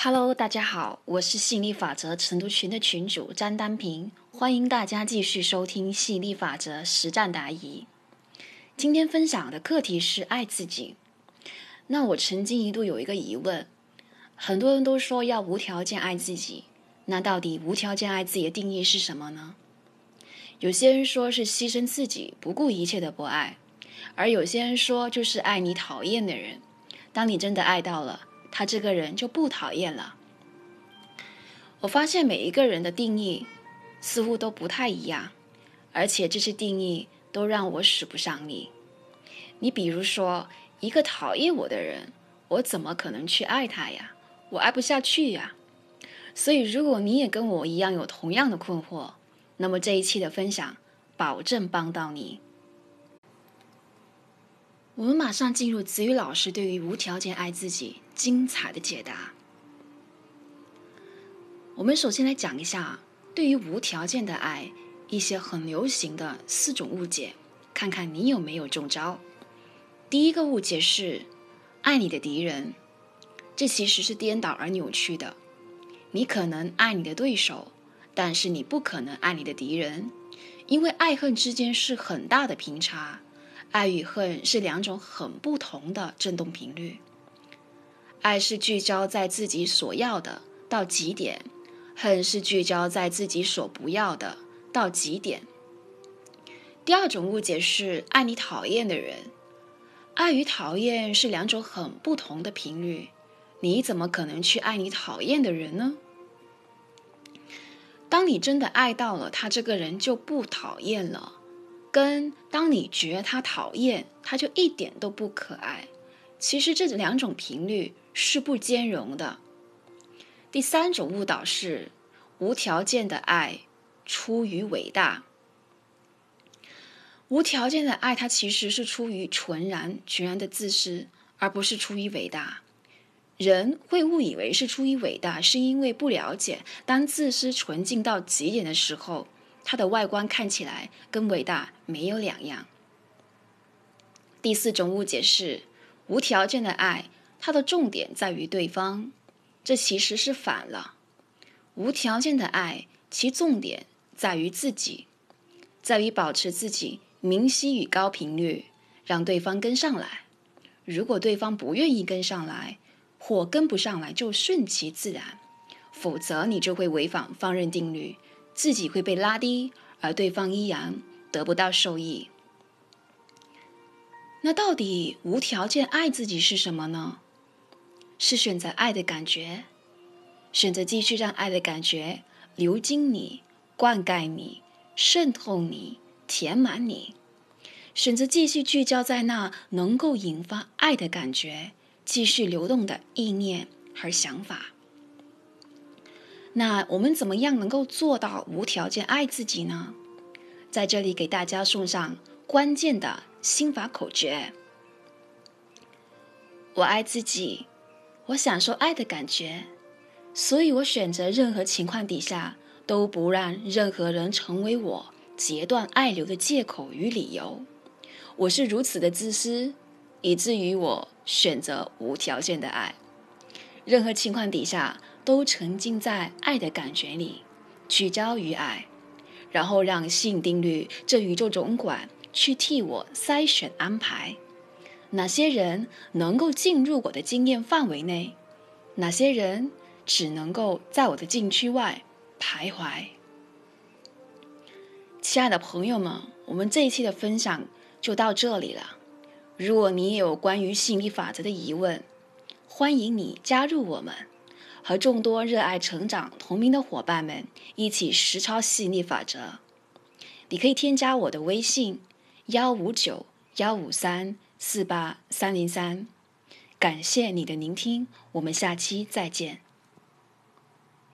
Hello，大家好，我是吸引力法则成都群的群主张丹平，欢迎大家继续收听吸引力法则实战答疑。今天分享的课题是爱自己。那我曾经一度有一个疑问，很多人都说要无条件爱自己，那到底无条件爱自己的定义是什么呢？有些人说是牺牲自己，不顾一切的不爱，而有些人说就是爱你讨厌的人，当你真的爱到了。他这个人就不讨厌了。我发现每一个人的定义似乎都不太一样，而且这些定义都让我使不上力。你比如说，一个讨厌我的人，我怎么可能去爱他呀？我爱不下去呀。所以，如果你也跟我一样有同样的困惑，那么这一期的分享保证帮到你。我们马上进入子宇老师对于无条件爱自己精彩的解答。我们首先来讲一下对于无条件的爱一些很流行的四种误解，看看你有没有中招。第一个误解是爱你的敌人，这其实是颠倒而扭曲的。你可能爱你的对手，但是你不可能爱你的敌人，因为爱恨之间是很大的频差。爱与恨是两种很不同的振动频率。爱是聚焦在自己所要的到极点，恨是聚焦在自己所不要的到极点。第二种误解是爱你讨厌的人，爱与讨厌是两种很不同的频率。你怎么可能去爱你讨厌的人呢？当你真的爱到了他，这个人就不讨厌了。跟当你觉得他讨厌，他就一点都不可爱。其实这两种频率是不兼容的。第三种误导是无条件的爱出于伟大。无条件的爱，它其实是出于纯然、全然的自私，而不是出于伟大。人会误以为是出于伟大，是因为不了解，当自私纯净到极点的时候。它的外观看起来跟伟大没有两样。第四种误解是无条件的爱，它的重点在于对方，这其实是反了。无条件的爱，其重点在于自己，在于保持自己明晰与高频率，让对方跟上来。如果对方不愿意跟上来，或跟不上来，就顺其自然，否则你就会违反放任定律。自己会被拉低，而对方依然得不到受益。那到底无条件爱自己是什么呢？是选择爱的感觉，选择继续让爱的感觉流经你、灌溉你、渗透你、填满你，选择继续聚焦在那能够引发爱的感觉继续流动的意念和想法。那我们怎么样能够做到无条件爱自己呢？在这里给大家送上关键的心法口诀：我爱自己，我享受爱的感觉，所以我选择任何情况底下都不让任何人成为我截断爱流的借口与理由。我是如此的自私，以至于我选择无条件的爱，任何情况底下。都沉浸在爱的感觉里，聚焦于爱，然后让吸引定律这宇宙总管去替我筛选安排，哪些人能够进入我的经验范围内，哪些人只能够在我的禁区外徘徊。亲爱的朋友们，我们这一期的分享就到这里了。如果你有关于吸引力法则的疑问，欢迎你加入我们。和众多热爱成长同名的伙伴们一起实操吸引力法则。你可以添加我的微信：幺五九幺五三四八三零三。感谢你的聆听，我们下期再见。